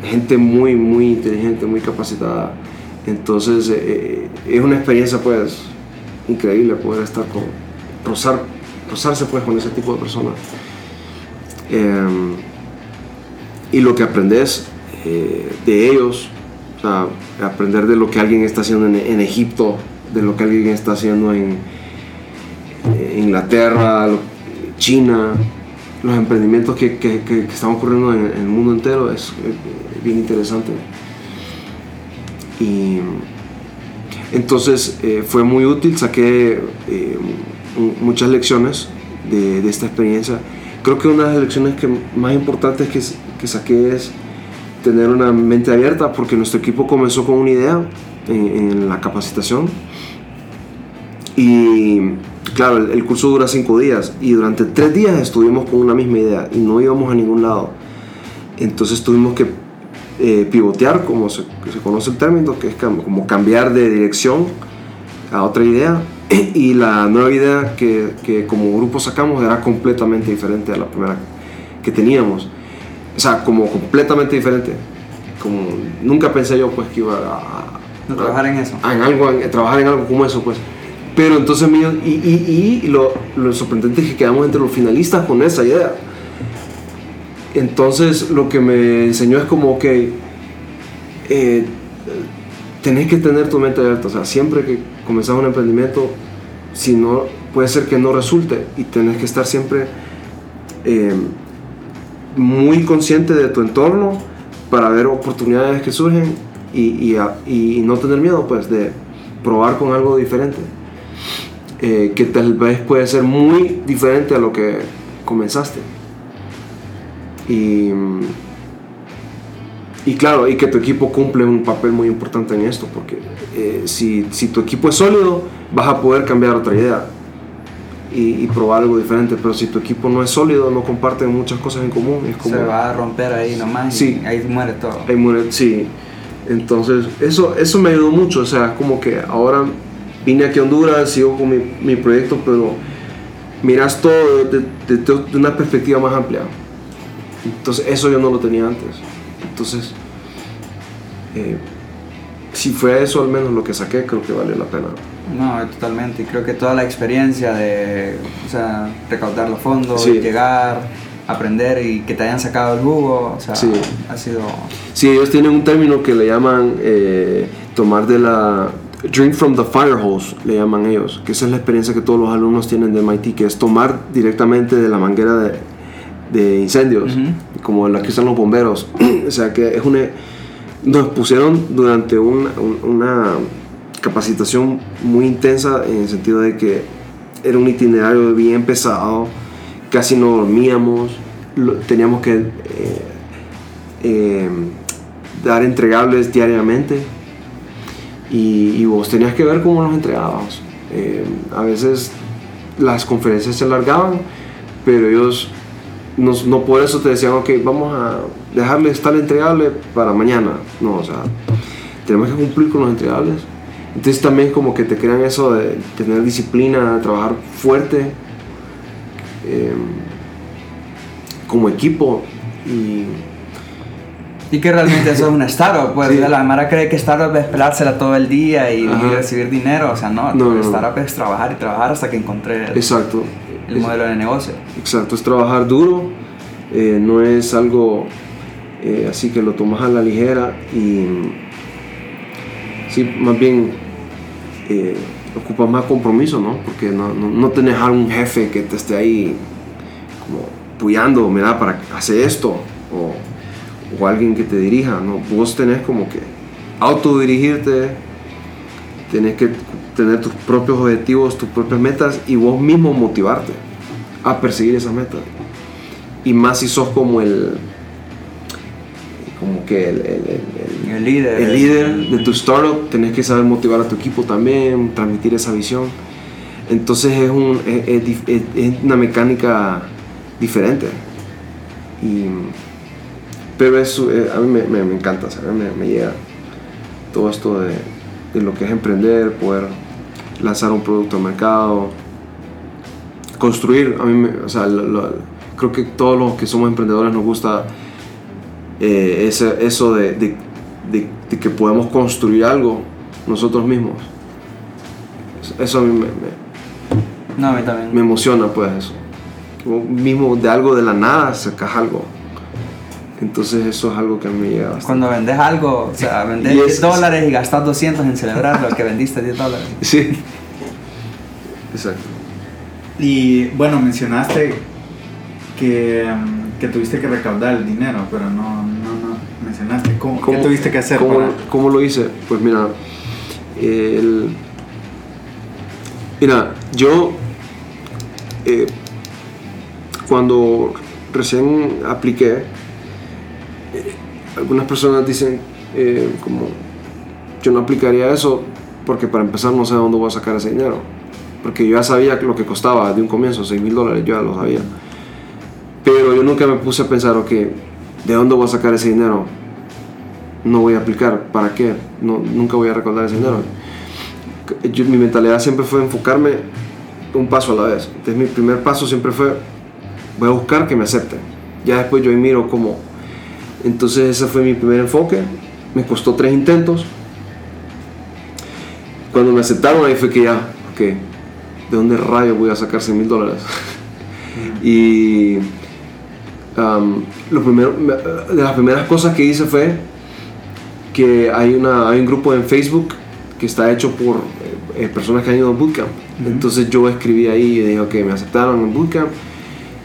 Speaker 2: gente muy, muy inteligente, muy capacitada. Entonces eh, es una experiencia pues increíble poder estar con, rozar, rozarse pues con ese tipo de personas. Eh, y lo que aprendes de ellos, aprender de lo que alguien está haciendo en, Egipto, de lo que alguien está haciendo en Inglaterra, China, los emprendimientos que, están ocurriendo en, el mundo entero es, bien interesante. Y entonces eh, fue muy útil, saqué eh, muchas lecciones de, de, esta experiencia. Creo que una de las lecciones que más importantes que saqué es tener una mente abierta porque nuestro equipo comenzó con una idea en, en la capacitación y claro, el, curso dura cinco días y durante tres días estuvimos con una misma idea y no íbamos a ningún lado. Entonces tuvimos que eh, pivotear, como se, se, conoce el término, que es como cambiar de dirección a otra idea. Y la nueva idea que, que como grupo sacamos era completamente diferente a la primera que teníamos. O sea, como completamente diferente. Como nunca pensé yo pues que iba a,
Speaker 1: a trabajar en eso.
Speaker 2: A, en algo, a trabajar en algo como eso pues. Pero entonces, y, y, y lo, lo, sorprendente es que quedamos entre los finalistas con esa idea. Entonces, lo que me enseñó es como que eh, tenés que tener tu mente abierta. O sea, siempre que comenzás un emprendimiento, si no, puede ser que no resulte y tenés que estar siempre eh, muy consciente de tu entorno para ver oportunidades que surgen y, y, no tener miedo, pues, de probar con algo diferente eh, que tal vez puede ser muy diferente a lo que comenzaste. Y, y claro, y que tu equipo cumple un papel muy importante en esto, porque eh, si, si, tu equipo es sólido, vas a poder cambiar otra idea y, y, probar algo diferente, pero si tu equipo no es sólido, no comparten muchas cosas en común, es como...
Speaker 1: Se va a romper ahí nomás
Speaker 2: sí,
Speaker 1: y ahí muere todo.
Speaker 2: Ahí muere, sí. Entonces, eso, eso me ayudó mucho, o sea, como que ahora vine aquí a Honduras, sigo con mi, mi proyecto, pero miras todo de, de, de, una perspectiva más amplia. Entonces, eso yo no lo tenía antes. Entonces, eh, si fue eso al menos lo que saqué, creo que vale la pena.
Speaker 1: No, totalmente. Y creo que toda la experiencia de o sea, recaudar los fondos, sí. llegar, aprender y que te hayan sacado el jugo, o sea,
Speaker 2: sí.
Speaker 1: ha sido...
Speaker 2: Sí, ellos tienen un término que le llaman eh, tomar de la Drink from the fire hose, le llaman ellos, que esa es la experiencia que todos los alumnos tienen de MIT, que es tomar directamente de la manguera de, de incendios, como la que usan los bomberos. o sea que es una... Nos pusieron durante una, una capacitación muy intensa en el sentido de que era un itinerario bien pesado, casi no dormíamos, teníamos que eh, eh, dar entregables diariamente y, vos tenías que ver cómo los entregabas. Eh, a veces las conferencias se alargaban, pero ellos no por eso te decían, ok, vamos a dejarle estar entregable para mañana. No, o sea, tenemos que cumplir con los entregables. Entonces también como que te crean eso de tener disciplina, trabajar fuerte eh, como equipo y
Speaker 1: y que realmente eso es una startup, pues la Mara cree que startup es pelársela todo el día y, recibir dinero, o sea, no, no, startup es trabajar y trabajar hasta que encontré el,
Speaker 2: Exacto.
Speaker 1: el modelo de negocio.
Speaker 2: Exacto, es trabajar duro, eh, no es algo eh, así que lo tomas a la ligera y sí, más bien eh, ocupa más compromiso, ¿no? Porque no, no, no tenés a un jefe que te esté ahí como puyando, mira, para hacer esto o o alguien que te dirija, ¿no? Vos tenés como que autodirigirte, tenés que tener tus propios objetivos, tus propias metas y vos mismo motivarte a perseguir esas metas. Y más si sos como el como que el,
Speaker 1: el, líder,
Speaker 2: el líder de tu startup, tenés que saber motivar a tu equipo también, transmitir esa visión. Entonces es, un, es, es una mecánica diferente. Y pero eso a mí me, me, encanta, Me, me, llega todo esto de, de, lo que es emprender, poder lanzar un producto al mercado, construir. A mí, o sea, creo que todos los que somos emprendedores nos gusta eh, ese, eso de, de, de, que podemos construir algo nosotros mismos. Eso a mí me,
Speaker 1: no, a mí también.
Speaker 2: me emociona, pues eso. Mismo de algo de la nada sacas algo. Entonces eso es algo que a mí me llega
Speaker 1: Cuando vendes algo, o sea, vendes 10 dólares y gastas 200 en celebrar lo que vendiste 10 dólares.
Speaker 2: Sí. Exacto.
Speaker 3: Y bueno, mencionaste que, que tuviste que recaudar el dinero, pero no cómo, qué tuviste que hacer.
Speaker 2: ¿cómo, ¿Cómo lo hice? Pues mira, el, mira, yo eh, cuando recién apliqué, algunas personas dicen eh, como yo no aplicaría eso porque para empezar no sé de dónde voy a sacar ese dinero. Porque yo ya sabía lo que costaba de un comienzo, 6 mil dólares, yo ya lo sabía. Pero yo nunca me puse a pensar, ok, ¿de dónde voy a sacar ese dinero? No voy a aplicar, ¿para qué? No, nunca voy a recordar ese dinero. mi mentalidad siempre fue enfocarme un paso a la vez. Entonces mi primer paso siempre fue, voy a buscar que me acepten. Ya después yo miro cómo entonces ese fue mi primer enfoque. Me costó tres intentos. Cuando me aceptaron ahí fue que ya, ok, ¿de dónde rayo voy a sacar 100 mil dólares? y um, lo primero, de las primeras cosas que hice fue que hay, una, hay un grupo en Facebook que está hecho por eh, personas que han ido a bootcamp. Entonces yo escribí ahí y dije, ok, me aceptaron en bootcamp.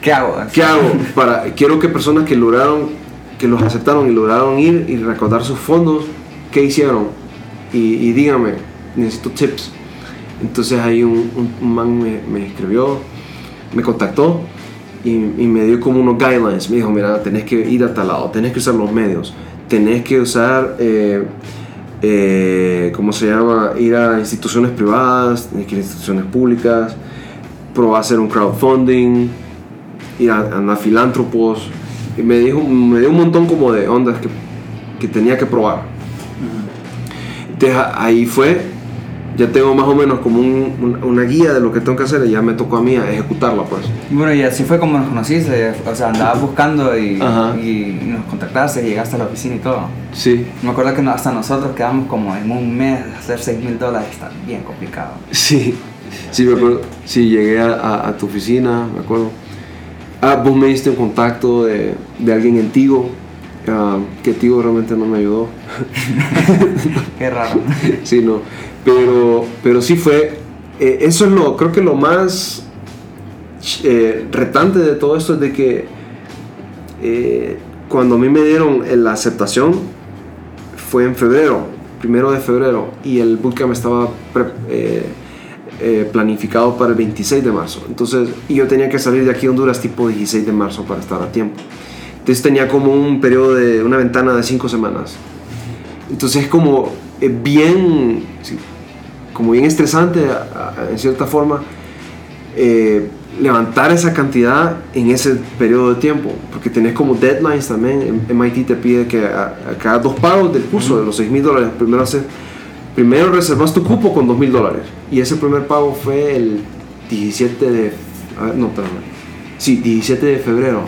Speaker 1: ¿Qué hago?
Speaker 2: ¿Qué hago? Para, quiero que personas que lograron que los aceptaron y lograron ir y recaudar sus fondos, ¿qué hicieron? Y, díganme, necesito tips. Entonces ahí un, man me, escribió, me contactó y, me dio como unos guidelines. Me dijo, mira, tenés que ir a tal lado, tenés que usar los medios, tenés que usar, eh, eh, ¿cómo se llama? Ir a instituciones privadas, tenés que ir a instituciones públicas, probar hacer un crowdfunding, ir a, a filántropos, y me, dijo, me dio un montón como de ondas que, que tenía que probar. Entonces ahí fue, ya tengo más o menos como un, una guía de lo que tengo que hacer y ya me tocó a mí a ejecutarla pues.
Speaker 1: Bueno, y así fue como nos conociste, o sea, andabas buscando y, y, nos contactaste y llegaste a la oficina y todo.
Speaker 2: Sí.
Speaker 1: Me acuerdo que hasta nosotros quedamos como en un mes hacer 6 mil dólares, está bien complicado.
Speaker 2: Sí, sí, me acuerdo, sí, llegué a, a tu oficina, me acuerdo Ah, vos me diste un contacto de, de alguien en Tigo, ah, que Tigo realmente no me ayudó.
Speaker 1: Qué raro.
Speaker 2: sí, no. Pero, pero sí fue, eh, eso es lo, creo que lo más eh, retante de todo esto es de que eh, cuando a mí me dieron la aceptación fue en febrero, primero de febrero, y el bootcamp estaba eh, eh, planificado para el 26 de marzo. Entonces, y yo tenía que salir de aquí a Honduras tipo 16 de marzo para estar a tiempo. Entonces tenía como un periodo de una ventana de 5 semanas. Entonces es como eh, bien, como bien estresante en cierta forma eh, levantar esa cantidad en ese periodo de tiempo, porque tenés como deadlines también. MIT te pide que a, a cada dos pagos del curso de los 6 mil dólares, primero, haces, primero reservas tu cupo con 2 mil dólares. Y ese primer pago fue el 17 de. a ver, no, perdón. Sí, 17 de febrero.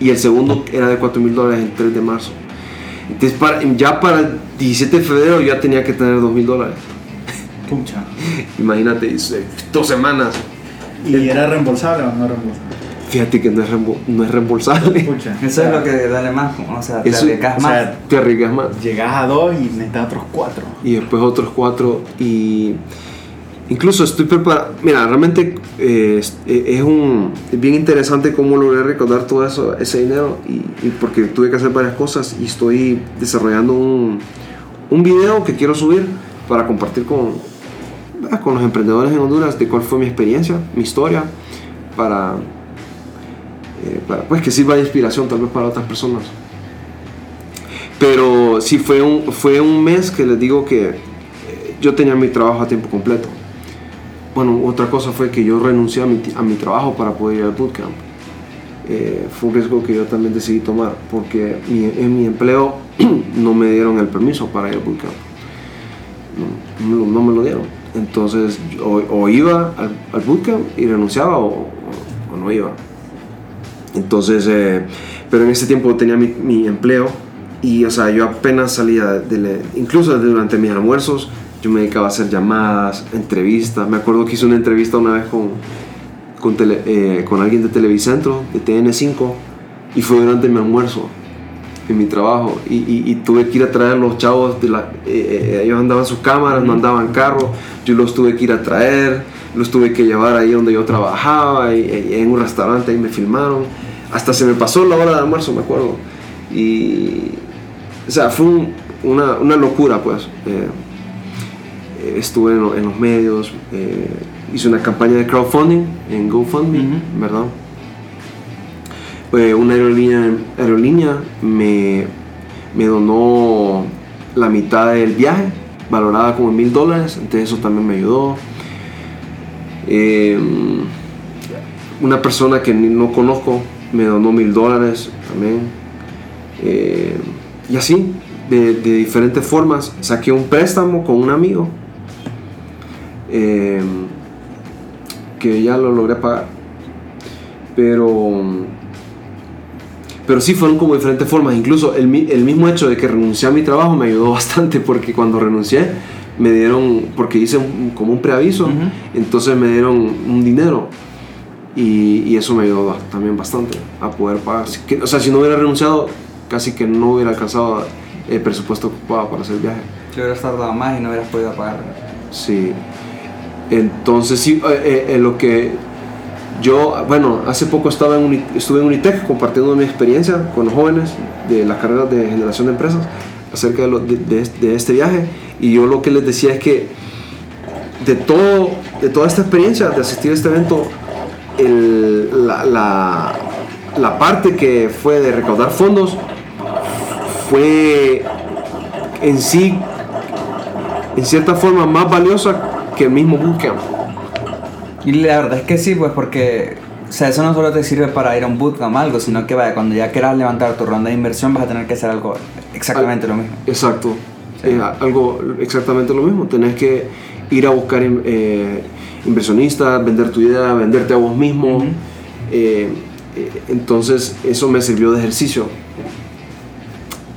Speaker 2: Y el segundo era de 4 mil dólares el 3 de marzo. Entonces, para, ya para el 17 de febrero ya tenía que tener 2 mil dólares.
Speaker 3: Pucha.
Speaker 2: Imagínate, dos semanas.
Speaker 3: ¿Y era reembolsable o no reembolsable?
Speaker 2: Fíjate que no es, no es reembolsable.
Speaker 3: Pucha.
Speaker 1: Eso es lo que duele más, o sea, te
Speaker 2: Eso-
Speaker 1: arriesgas
Speaker 3: o
Speaker 1: más.
Speaker 3: sea,
Speaker 2: Te arriesgas más.
Speaker 3: Llegas a dos y necesitas otros cuatro.
Speaker 2: Y después otros cuatro. Y incluso estoy preparado. Mira, realmente eh, es, eh, es un, bien interesante cómo logré recaudar todo eso, ese dinero. Y, porque tuve que hacer varias cosas. Y estoy desarrollando un, video que quiero subir para compartir con, con los emprendedores en Honduras de cuál fue mi experiencia, mi historia. Para, eh, para pues que sirva de inspiración tal vez para otras personas. Pero sí fue un, fue un mes que les digo que yo tenía mi trabajo a tiempo completo. Bueno, otra cosa fue que yo renuncié a mi, a mi trabajo para poder ir al bootcamp. Eh, fue un riesgo que yo también decidí tomar porque mi- en mi empleo no me dieron el permiso para ir al bootcamp. No, no no me lo dieron. Entonces, o, o iba al, al bootcamp y renunciaba o, o- no iba. Entonces, eh, pero en ese tiempo tenía mi, mi empleo y, o sea, yo apenas salía de, incluso durante mis almuerzos, yo me dedicaba a hacer llamadas, entrevistas. Me acuerdo que hice una entrevista una vez con, con, tele- eh, con alguien de Televicentro, de TN5, y fue durante mi almuerzo en mi trabajo. Y, y- y tuve que ir a traer los chavos de la eh, eh, ellos andaban sus cámaras no andaban carro. Yo los tuve que ir a traer los tuve que llevar ahí donde yo trabajaba y en un restaurante ahí me filmaron. Hasta se me pasó la hora de almuerzo me acuerdo. Y o sea fue un- una, una locura pues Eh, eh, estuve en, en los medios eh, hice una campaña de crowdfunding en GoFundMe verdad eh, una aerolínea, aerolínea me, me donó la mitad del viaje, valorada como mil dólares, entonces eso también me ayudó. Eh, una persona que no conozco me donó mil dólares también. Eh, y así, de, de diferentes formas, saqué un préstamo con un amigo eh, que ya lo logré pagar. Pero pero sí fueron como diferentes formas. Incluso el, mi- el mismo hecho de que renuncié a mi trabajo me ayudó bastante porque cuando renuncié me dieron, porque hice un- como un preaviso, entonces me dieron un dinero y, y eso me ayudó también bastante a poder pagar. O sea, si no hubiera renunciado, casi que no hubiera alcanzado el presupuesto ocupado para hacer el viaje.
Speaker 1: Te hubieras tardado más y no hubieras podido pagar.
Speaker 2: Sí. Entonces, sí, eh, eh, en lo que yo, bueno, hace poco estaba en estuve en Unitec compartiendo mi experiencia con los jóvenes de las carreras de generación de empresas acerca de, este- viaje. Y yo lo que les decía es que de, todo, de toda esta experiencia de asistir a este evento, la- la parte que fue de recaudar fondos fue en sí, en cierta forma, más valiosa que el mismo bootcamp.
Speaker 1: Y la verdad es que sí, pues porque, o sea, eso no solo te sirve para ir a un bootcamp o algo, sino que vaya, cuando ya quieras levantar tu ronda de inversión vas a tener que hacer algo exactamente lo mismo.
Speaker 2: Exacto.
Speaker 1: Sí.
Speaker 2: Eh, algo exactamente lo mismo. Tenés que ir a buscar eh, inversionistas, vender tu idea, venderte a vos mismo. Eh, eh, entonces eso me sirvió de ejercicio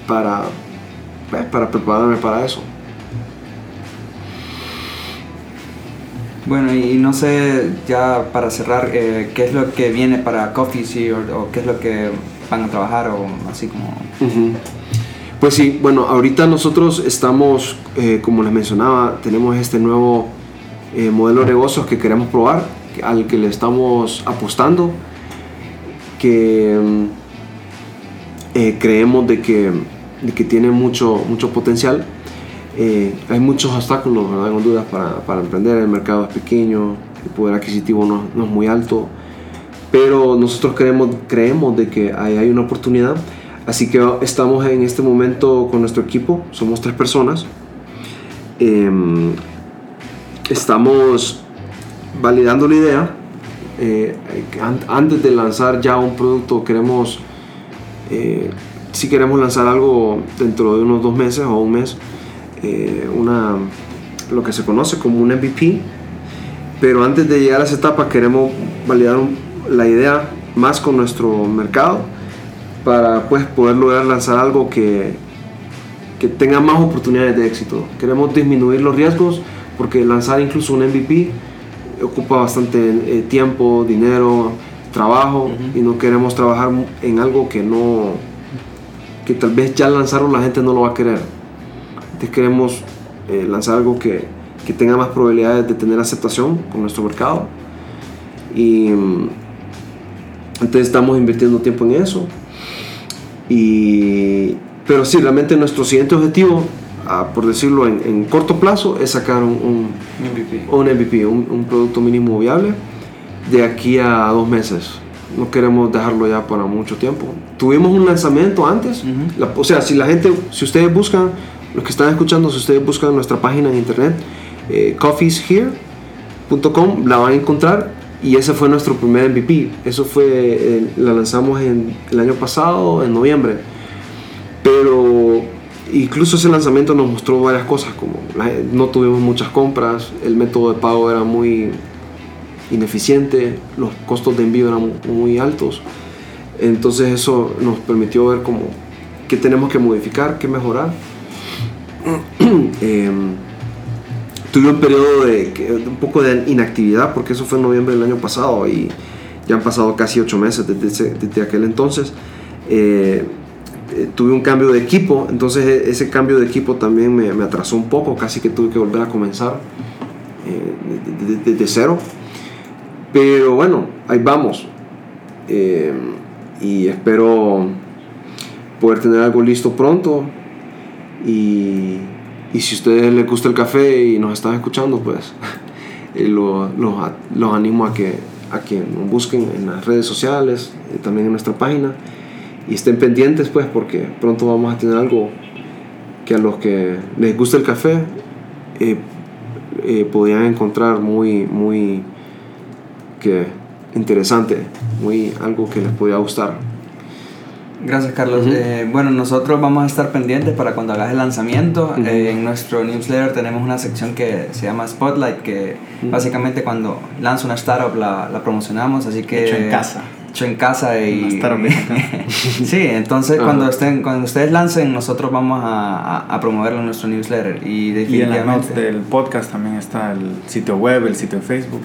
Speaker 2: para, pues, para prepararme para eso.
Speaker 1: Bueno, y no sé, ya para cerrar, eh, ¿qué es lo que viene para Coffee Sea o, o qué es lo que van a trabajar o así como...
Speaker 2: Pues sí, bueno, ahorita nosotros estamos, eh, como les mencionaba, tenemos este nuevo eh, modelo de negocios que queremos probar, al que le estamos apostando, que creemos de que, de que tiene mucho, mucho potencial. Hay muchos obstáculos ¿verdad? en Honduras para, para, emprender, el mercado es pequeño, el poder adquisitivo no, no es muy alto, pero nosotros creemos, creemos de que hay, hay una oportunidad Así que estamos en este momento con nuestro equipo, somos tres personas. Em, estamos validando la idea. Eh, antes de lanzar ya un producto, queremos, eh, si queremos lanzar algo dentro de unos dos meses o un mes, eh, una, lo que se conoce como un MVP. Pero antes de llegar a esa etapa, queremos validar la idea más con nuestro mercado para pues, poder lograr lanzar algo que, que tenga más oportunidades de éxito. Queremos disminuir los riesgos porque lanzar incluso un MVP ocupa bastante eh, tiempo, dinero, trabajo y no queremos trabajar en algo que no que tal vez ya lanzaron la gente no lo va a querer. Queremos eh, lanzar algo que, que, tenga más probabilidades de tener aceptación con nuestro mercado y mm, entonces estamos invirtiendo tiempo en eso y, pero sí, realmente nuestro siguiente objetivo, ah, por decirlo en, corto plazo, es sacar un, un MVP, un, MVP un, producto mínimo viable de aquí a dos meses. No queremos dejarlo ya para mucho tiempo. Tuvimos un lanzamiento antes, o sea, si la gente, si ustedes buscan, los que están escuchando, si ustedes buscan nuestra página en internet, eh, coffeeshere.com, la van a encontrar y ese fue nuestro primer MVP. Eso fue, eh, la lanzamos en, el año pasado, en noviembre. Pero incluso ese lanzamiento nos mostró varias cosas, como no tuvimos muchas compras, el método de pago era muy ineficiente, los costos de envío eran muy altos. Entonces eso nos permitió ver como qué tenemos que modificar, qué mejorar. Em, tuve un periodo de, un poco de inactividad porque eso fue en noviembre del año pasado y ya han pasado casi ocho meses desde, aquel entonces. Eh, eh, tuve un cambio de equipo, entonces e, ese cambio de equipo también me, atrasó un poco, casi que tuve que volver a comenzar eh, desde cero. Pero bueno, ahí vamos. y espero poder tener algo listo pronto. Y y si a ustedes les gusta el café y nos están escuchando, pues eh, los lo, animo a que, a que nos busquen en las redes sociales, y también en nuestra página. Y estén pendientes, pues, porque pronto vamos a tener algo que a los que les gusta el café eh, eh, podrían encontrar muy, muy que interesante, muy algo que les podría gustar.
Speaker 1: Gracias, Carlos. Eh, bueno, nosotros vamos a estar pendientes para cuando hagas el lanzamiento. Eh, en nuestro newsletter tenemos una sección que se llama Spotlight, que básicamente cuando lanza una startup la, la promocionamos, así que...
Speaker 3: Hecho en casa.
Speaker 1: Hecho en casa y... sí, entonces cuando, estén, cuando ustedes lancen, nosotros vamos a, a, promoverlo en nuestro newsletter. Y,
Speaker 3: definitivamente... y en las notas del podcast también está el sitio web, el sitio de Facebook.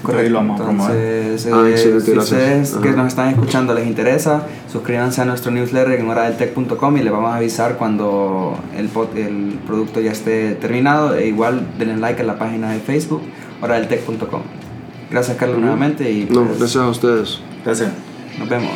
Speaker 1: Correcto. Entonces, ah, eh, si ustedes que nos están escuchando les interesa, suscríbanse a nuestro newsletter en horadeltech.com y les vamos a avisar cuando el, el producto ya esté terminado. E igual denle like a la página de Facebook, horadeltech.com. Gracias, Carlos, nuevamente. Y
Speaker 2: no, pues, gracias a ustedes.
Speaker 3: Gracias.
Speaker 1: Nos vemos.